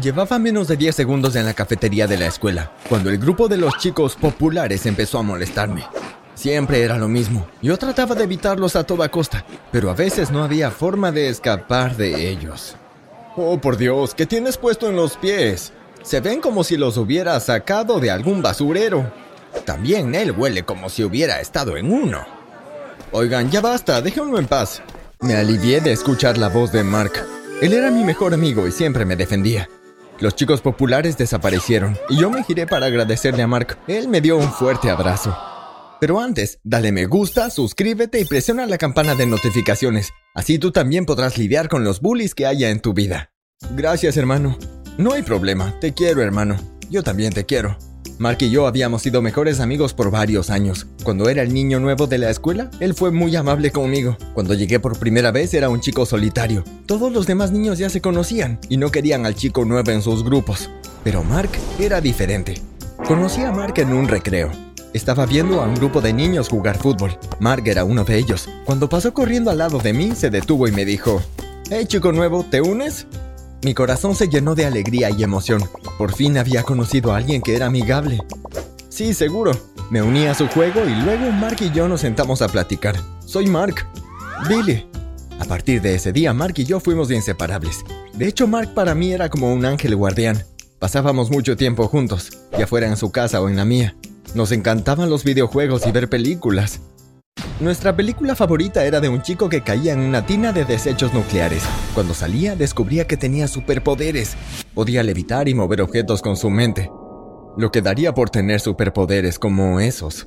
Llevaba menos de 10 segundos en la cafetería de la escuela, cuando el grupo de los chicos populares empezó a molestarme. Siempre era lo mismo. Yo trataba de evitarlos a toda costa, pero a veces no había forma de escapar de ellos. Oh, por Dios, ¿qué tienes puesto en los pies? Se ven como si los hubiera sacado de algún basurero. También él huele como si hubiera estado en uno. Oigan, ya basta, déjenlo en paz. Me alivié de escuchar la voz de Mark. Él era mi mejor amigo y siempre me defendía. Los chicos populares desaparecieron y yo me giré para agradecerle a Mark. Él me dio un fuerte abrazo. Pero antes, dale me gusta, suscríbete y presiona la campana de notificaciones. Así tú también podrás lidiar con los bullies que haya en tu vida. Gracias, hermano. No hay problema, te quiero, hermano. Yo también te quiero. Mark y yo habíamos sido mejores amigos por varios años. Cuando era el niño nuevo de la escuela, él fue muy amable conmigo. Cuando llegué por primera vez era un chico solitario. Todos los demás niños ya se conocían y no querían al chico nuevo en sus grupos. Pero Mark era diferente. Conocí a Mark en un recreo. Estaba viendo a un grupo de niños jugar fútbol. Mark era uno de ellos. Cuando pasó corriendo al lado de mí, se detuvo y me dijo, Hey chico nuevo, ¿te unes? Mi corazón se llenó de alegría y emoción. Por fin había conocido a alguien que era amigable. Sí, seguro. Me uní a su juego y luego Mark y yo nos sentamos a platicar. Soy Mark. Billy. A partir de ese día, Mark y yo fuimos inseparables. De hecho, Mark para mí era como un ángel guardián. Pasábamos mucho tiempo juntos, ya fuera en su casa o en la mía. Nos encantaban los videojuegos y ver películas. Nuestra película favorita era de un chico que caía en una tina de desechos nucleares. Cuando salía descubría que tenía superpoderes. Podía levitar y mover objetos con su mente. Lo que daría por tener superpoderes como esos.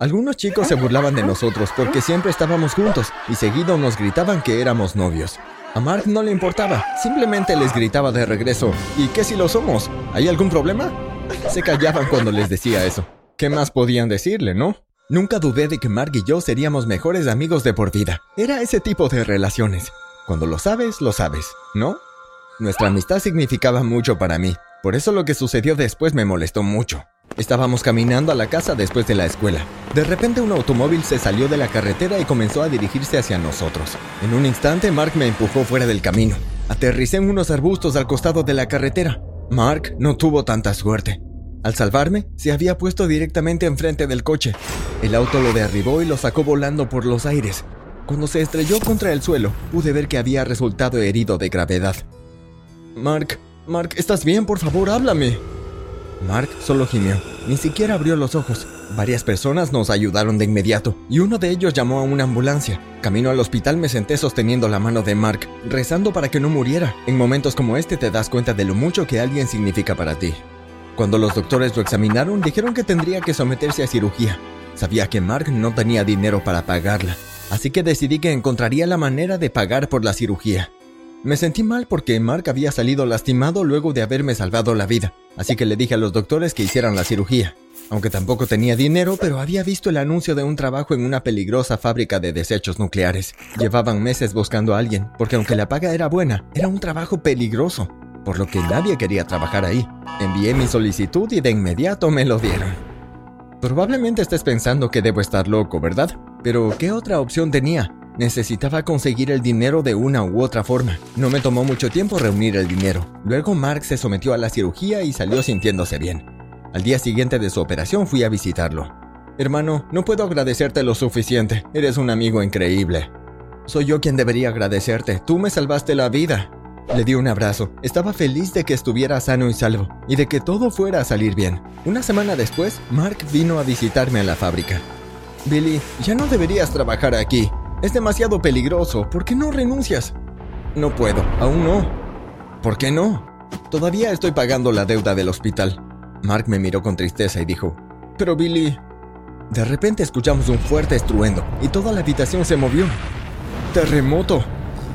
Algunos chicos se burlaban de nosotros porque siempre estábamos juntos y seguido nos gritaban que éramos novios. A Mark no le importaba, simplemente les gritaba de regreso, ¿y qué si lo somos? ¿Hay algún problema? Se callaban cuando les decía eso. ¿Qué más podían decirle, no? Nunca dudé de que Mark y yo seríamos mejores amigos de por vida. Era ese tipo de relaciones. Cuando lo sabes, lo sabes, ¿no? Nuestra amistad significaba mucho para mí. Por eso lo que sucedió después me molestó mucho. Estábamos caminando a la casa después de la escuela. De repente un automóvil se salió de la carretera y comenzó a dirigirse hacia nosotros. En un instante Mark me empujó fuera del camino. Aterricé en unos arbustos al costado de la carretera. Mark no tuvo tanta suerte. Al salvarme, se había puesto directamente enfrente del coche. El auto lo derribó y lo sacó volando por los aires. Cuando se estrelló contra el suelo, pude ver que había resultado herido de gravedad. Mark, Mark, ¿estás bien? Por favor, háblame. Mark solo gimió, ni siquiera abrió los ojos. Varias personas nos ayudaron de inmediato y uno de ellos llamó a una ambulancia. Camino al hospital me senté sosteniendo la mano de Mark, rezando para que no muriera. En momentos como este te das cuenta de lo mucho que alguien significa para ti. Cuando los doctores lo examinaron, dijeron que tendría que someterse a cirugía. Sabía que Mark no tenía dinero para pagarla, así que decidí que encontraría la manera de pagar por la cirugía. Me sentí mal porque Mark había salido lastimado luego de haberme salvado la vida, así que le dije a los doctores que hicieran la cirugía. Aunque tampoco tenía dinero, pero había visto el anuncio de un trabajo en una peligrosa fábrica de desechos nucleares. Llevaban meses buscando a alguien, porque aunque la paga era buena, era un trabajo peligroso por lo que nadie quería trabajar ahí. Envié mi solicitud y de inmediato me lo dieron. Probablemente estés pensando que debo estar loco, ¿verdad? Pero ¿qué otra opción tenía? Necesitaba conseguir el dinero de una u otra forma. No me tomó mucho tiempo reunir el dinero. Luego Mark se sometió a la cirugía y salió sintiéndose bien. Al día siguiente de su operación fui a visitarlo. Hermano, no puedo agradecerte lo suficiente. Eres un amigo increíble. Soy yo quien debería agradecerte. Tú me salvaste la vida. Le di un abrazo. Estaba feliz de que estuviera sano y salvo y de que todo fuera a salir bien. Una semana después, Mark vino a visitarme a la fábrica. Billy, ya no deberías trabajar aquí. Es demasiado peligroso. ¿Por qué no renuncias? No puedo, aún no. ¿Por qué no? Todavía estoy pagando la deuda del hospital. Mark me miró con tristeza y dijo, Pero Billy... De repente escuchamos un fuerte estruendo y toda la habitación se movió. ¡Terremoto!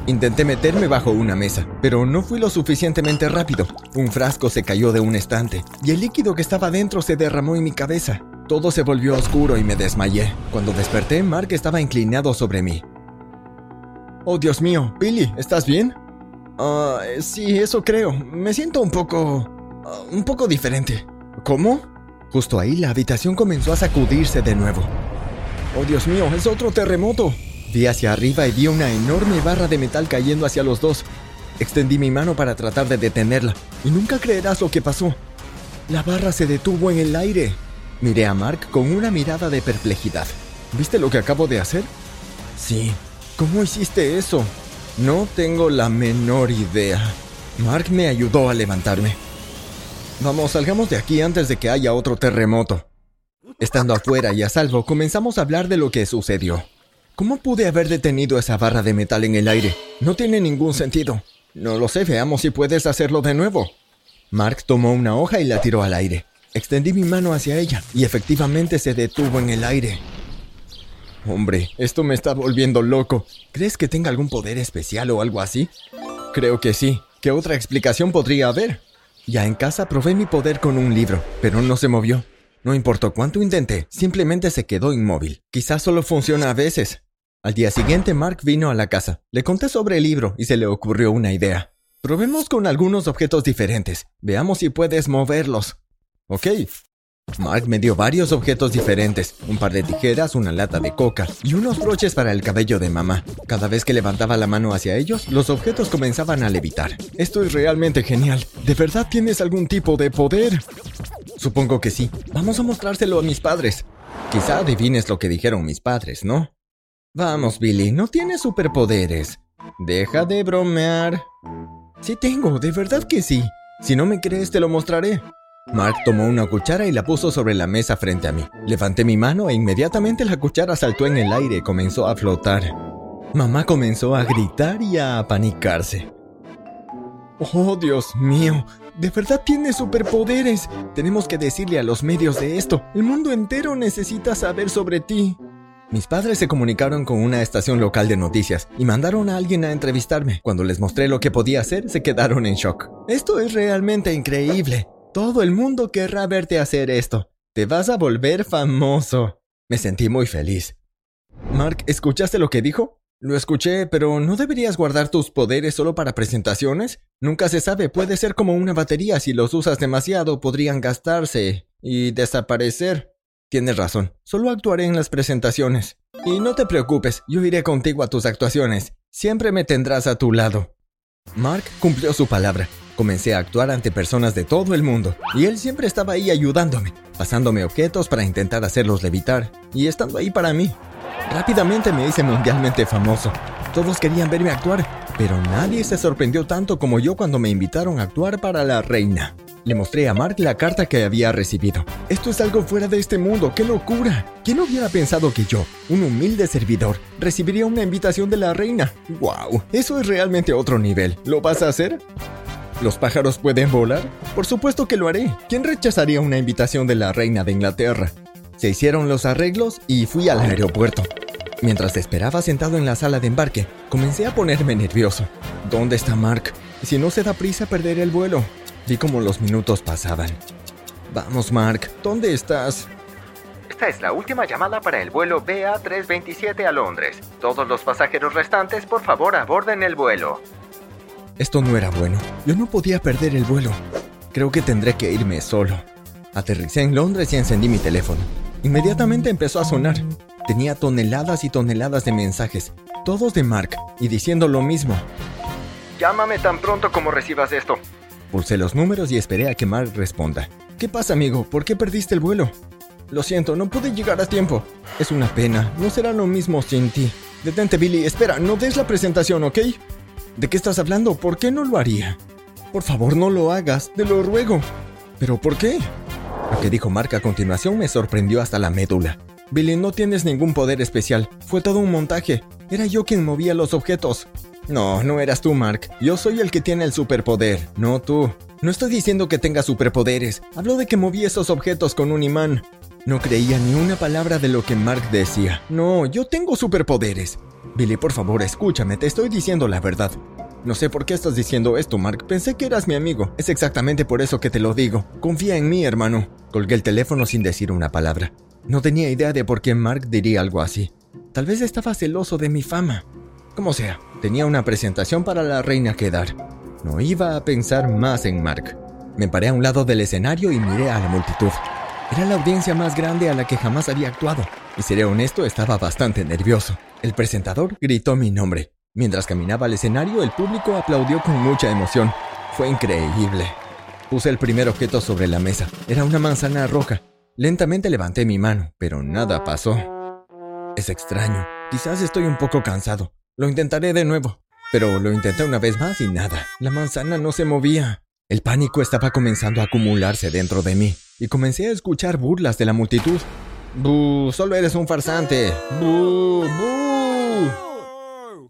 Intenté meterme bajo una mesa, pero no fui lo suficientemente rápido. Un frasco se cayó de un estante y el líquido que estaba dentro se derramó en mi cabeza. Todo se volvió oscuro y me desmayé. Cuando desperté, Mark estaba inclinado sobre mí. Oh, Dios mío, Billy, ¿estás bien? Ah, sí, eso creo. Me siento un poco... Ah, un poco diferente. ¿Cómo? Justo ahí la habitación comenzó a sacudirse de nuevo. Oh, Dios mío, es otro terremoto. Vi hacia arriba y vi una enorme barra de metal cayendo hacia los dos. Extendí mi mano para tratar de detenerla y nunca creerás lo que pasó. La barra se detuvo en el aire. Miré a Mark con una mirada de perplejidad. ¿Viste lo que acabo de hacer? Sí. ¿Cómo hiciste eso? No tengo la menor idea. Mark me ayudó a levantarme. Vamos, salgamos de aquí antes de que haya otro terremoto. Estando afuera y a salvo, comenzamos a hablar de lo que sucedió. ¿Cómo pude haber detenido esa barra de metal en el aire? No tiene ningún sentido. No lo sé, veamos si puedes hacerlo de nuevo. Mark tomó una hoja y la tiró al aire. Extendí mi mano hacia ella y efectivamente se detuvo en el aire. Hombre, esto me está volviendo loco. ¿Crees que tenga algún poder especial o algo así? Creo que sí. ¿Qué otra explicación podría haber? Ya en casa probé mi poder con un libro, pero no se movió. No importó cuánto intenté, simplemente se quedó inmóvil. Quizás solo funciona a veces. Al día siguiente Mark vino a la casa. Le conté sobre el libro y se le ocurrió una idea. Probemos con algunos objetos diferentes. Veamos si puedes moverlos. Ok. Mark me dio varios objetos diferentes, un par de tijeras, una lata de coca y unos broches para el cabello de mamá. Cada vez que levantaba la mano hacia ellos, los objetos comenzaban a levitar. Esto es realmente genial. ¿De verdad tienes algún tipo de poder? Supongo que sí. Vamos a mostrárselo a mis padres. Quizá adivines lo que dijeron mis padres, ¿no? Vamos, Billy, no tienes superpoderes. Deja de bromear. Sí tengo, de verdad que sí. Si no me crees, te lo mostraré. Mark tomó una cuchara y la puso sobre la mesa frente a mí. Levanté mi mano e inmediatamente la cuchara saltó en el aire y comenzó a flotar. Mamá comenzó a gritar y a apanicarse. Oh, Dios mío, de verdad tienes superpoderes. Tenemos que decirle a los medios de esto. El mundo entero necesita saber sobre ti. Mis padres se comunicaron con una estación local de noticias y mandaron a alguien a entrevistarme. Cuando les mostré lo que podía hacer, se quedaron en shock. Esto es realmente increíble. Todo el mundo querrá verte hacer esto. Te vas a volver famoso. Me sentí muy feliz. Mark, ¿escuchaste lo que dijo? Lo escuché, pero ¿no deberías guardar tus poderes solo para presentaciones? Nunca se sabe, puede ser como una batería, si los usas demasiado podrían gastarse y desaparecer. Tienes razón, solo actuaré en las presentaciones. Y no te preocupes, yo iré contigo a tus actuaciones. Siempre me tendrás a tu lado. Mark cumplió su palabra. Comencé a actuar ante personas de todo el mundo, y él siempre estaba ahí ayudándome, pasándome objetos para intentar hacerlos levitar, y estando ahí para mí. Rápidamente me hice mundialmente famoso. Todos querían verme actuar, pero nadie se sorprendió tanto como yo cuando me invitaron a actuar para la reina. Le mostré a Mark la carta que había recibido. Esto es algo fuera de este mundo, ¡qué locura! ¿Quién hubiera pensado que yo, un humilde servidor, recibiría una invitación de la reina? ¡Wow! Eso es realmente otro nivel. ¿Lo vas a hacer? ¿Los pájaros pueden volar? Por supuesto que lo haré. ¿Quién rechazaría una invitación de la reina de Inglaterra? Se hicieron los arreglos y fui al aeropuerto. Mientras esperaba sentado en la sala de embarque, comencé a ponerme nervioso. ¿Dónde está Mark? Si no se da prisa, perderé el vuelo. Vi como los minutos pasaban. Vamos, Mark, ¿dónde estás? Esta es la última llamada para el vuelo BA327 a Londres. Todos los pasajeros restantes, por favor, aborden el vuelo. Esto no era bueno. Yo no podía perder el vuelo. Creo que tendré que irme solo. Aterricé en Londres y encendí mi teléfono. Inmediatamente empezó a sonar. Tenía toneladas y toneladas de mensajes, todos de Mark, y diciendo lo mismo. Llámame tan pronto como recibas esto. Pulsé los números y esperé a que Mark responda. ¿Qué pasa, amigo? ¿Por qué perdiste el vuelo? Lo siento, no pude llegar a tiempo. Es una pena, no será lo mismo sin ti. Detente, Billy, espera, no des la presentación, ¿ok? ¿De qué estás hablando? ¿Por qué no lo haría? Por favor, no lo hagas, te lo ruego. ¿Pero por qué? Lo que dijo Mark a continuación me sorprendió hasta la médula. Billy, no tienes ningún poder especial. Fue todo un montaje. Era yo quien movía los objetos. No, no eras tú, Mark. Yo soy el que tiene el superpoder, no tú. No estoy diciendo que tenga superpoderes. Hablo de que moví esos objetos con un imán. No creía ni una palabra de lo que Mark decía. No, yo tengo superpoderes. Billy, por favor, escúchame, te estoy diciendo la verdad. No sé por qué estás diciendo esto, Mark. Pensé que eras mi amigo. Es exactamente por eso que te lo digo. Confía en mí, hermano. Colgué el teléfono sin decir una palabra. No tenía idea de por qué Mark diría algo así. Tal vez estaba celoso de mi fama. Como sea, tenía una presentación para la reina que dar. No iba a pensar más en Mark. Me paré a un lado del escenario y miré a la multitud. Era la audiencia más grande a la que jamás había actuado. Y seré honesto, estaba bastante nervioso. El presentador gritó mi nombre. Mientras caminaba al escenario, el público aplaudió con mucha emoción. Fue increíble. Puse el primer objeto sobre la mesa. Era una manzana roja. Lentamente levanté mi mano, pero nada pasó. Es extraño. Quizás estoy un poco cansado. Lo intentaré de nuevo. Pero lo intenté una vez más y nada. La manzana no se movía. El pánico estaba comenzando a acumularse dentro de mí y comencé a escuchar burlas de la multitud. ¡Bú! Solo eres un farsante. ¡Bú! ¡Bú!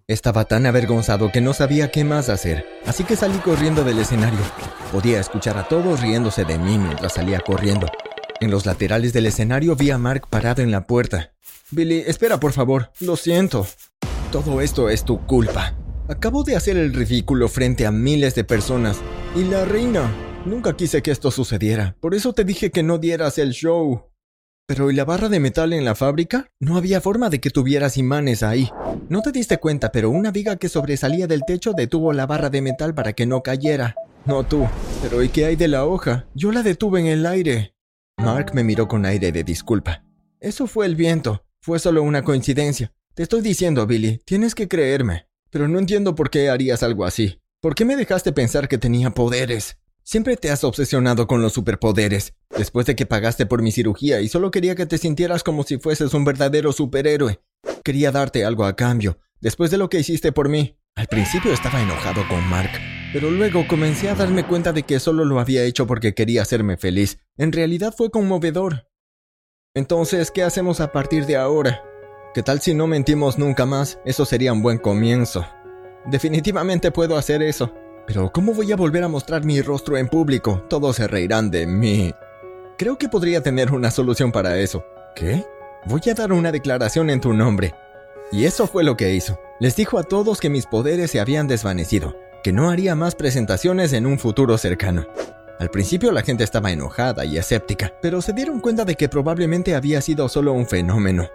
Estaba tan avergonzado que no sabía qué más hacer, así que salí corriendo del escenario. Podía escuchar a todos riéndose de mí mientras salía corriendo. En los laterales del escenario vi a Mark parado en la puerta. Billy, espera por favor, lo siento. Todo esto es tu culpa. Acabo de hacer el ridículo frente a miles de personas. Y la reina. Nunca quise que esto sucediera, por eso te dije que no dieras el show. Pero ¿y la barra de metal en la fábrica? No había forma de que tuvieras imanes ahí. No te diste cuenta, pero una viga que sobresalía del techo detuvo la barra de metal para que no cayera. No tú. Pero ¿y qué hay de la hoja? Yo la detuve en el aire. Mark me miró con aire de disculpa. Eso fue el viento. Fue solo una coincidencia. Te estoy diciendo, Billy, tienes que creerme. Pero no entiendo por qué harías algo así. ¿Por qué me dejaste pensar que tenía poderes? Siempre te has obsesionado con los superpoderes, después de que pagaste por mi cirugía y solo quería que te sintieras como si fueses un verdadero superhéroe. Quería darte algo a cambio, después de lo que hiciste por mí. Al principio estaba enojado con Mark, pero luego comencé a darme cuenta de que solo lo había hecho porque quería hacerme feliz. En realidad fue conmovedor. Entonces, ¿qué hacemos a partir de ahora? ¿Qué tal si no mentimos nunca más? Eso sería un buen comienzo. Definitivamente puedo hacer eso. Pero ¿cómo voy a volver a mostrar mi rostro en público? Todos se reirán de mí. Creo que podría tener una solución para eso. ¿Qué? Voy a dar una declaración en tu nombre. Y eso fue lo que hizo. Les dijo a todos que mis poderes se habían desvanecido, que no haría más presentaciones en un futuro cercano. Al principio la gente estaba enojada y escéptica, pero se dieron cuenta de que probablemente había sido solo un fenómeno.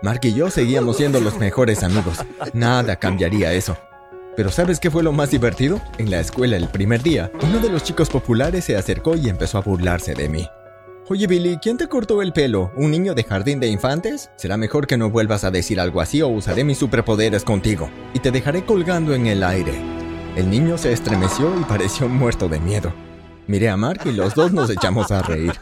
Mark y yo seguíamos siendo los mejores amigos. Nada cambiaría eso. Pero ¿sabes qué fue lo más divertido? En la escuela el primer día, uno de los chicos populares se acercó y empezó a burlarse de mí. Oye Billy, ¿quién te cortó el pelo? ¿Un niño de jardín de infantes? Será mejor que no vuelvas a decir algo así o usaré mis superpoderes contigo y te dejaré colgando en el aire. El niño se estremeció y pareció muerto de miedo. Miré a Mark y los dos nos echamos a reír.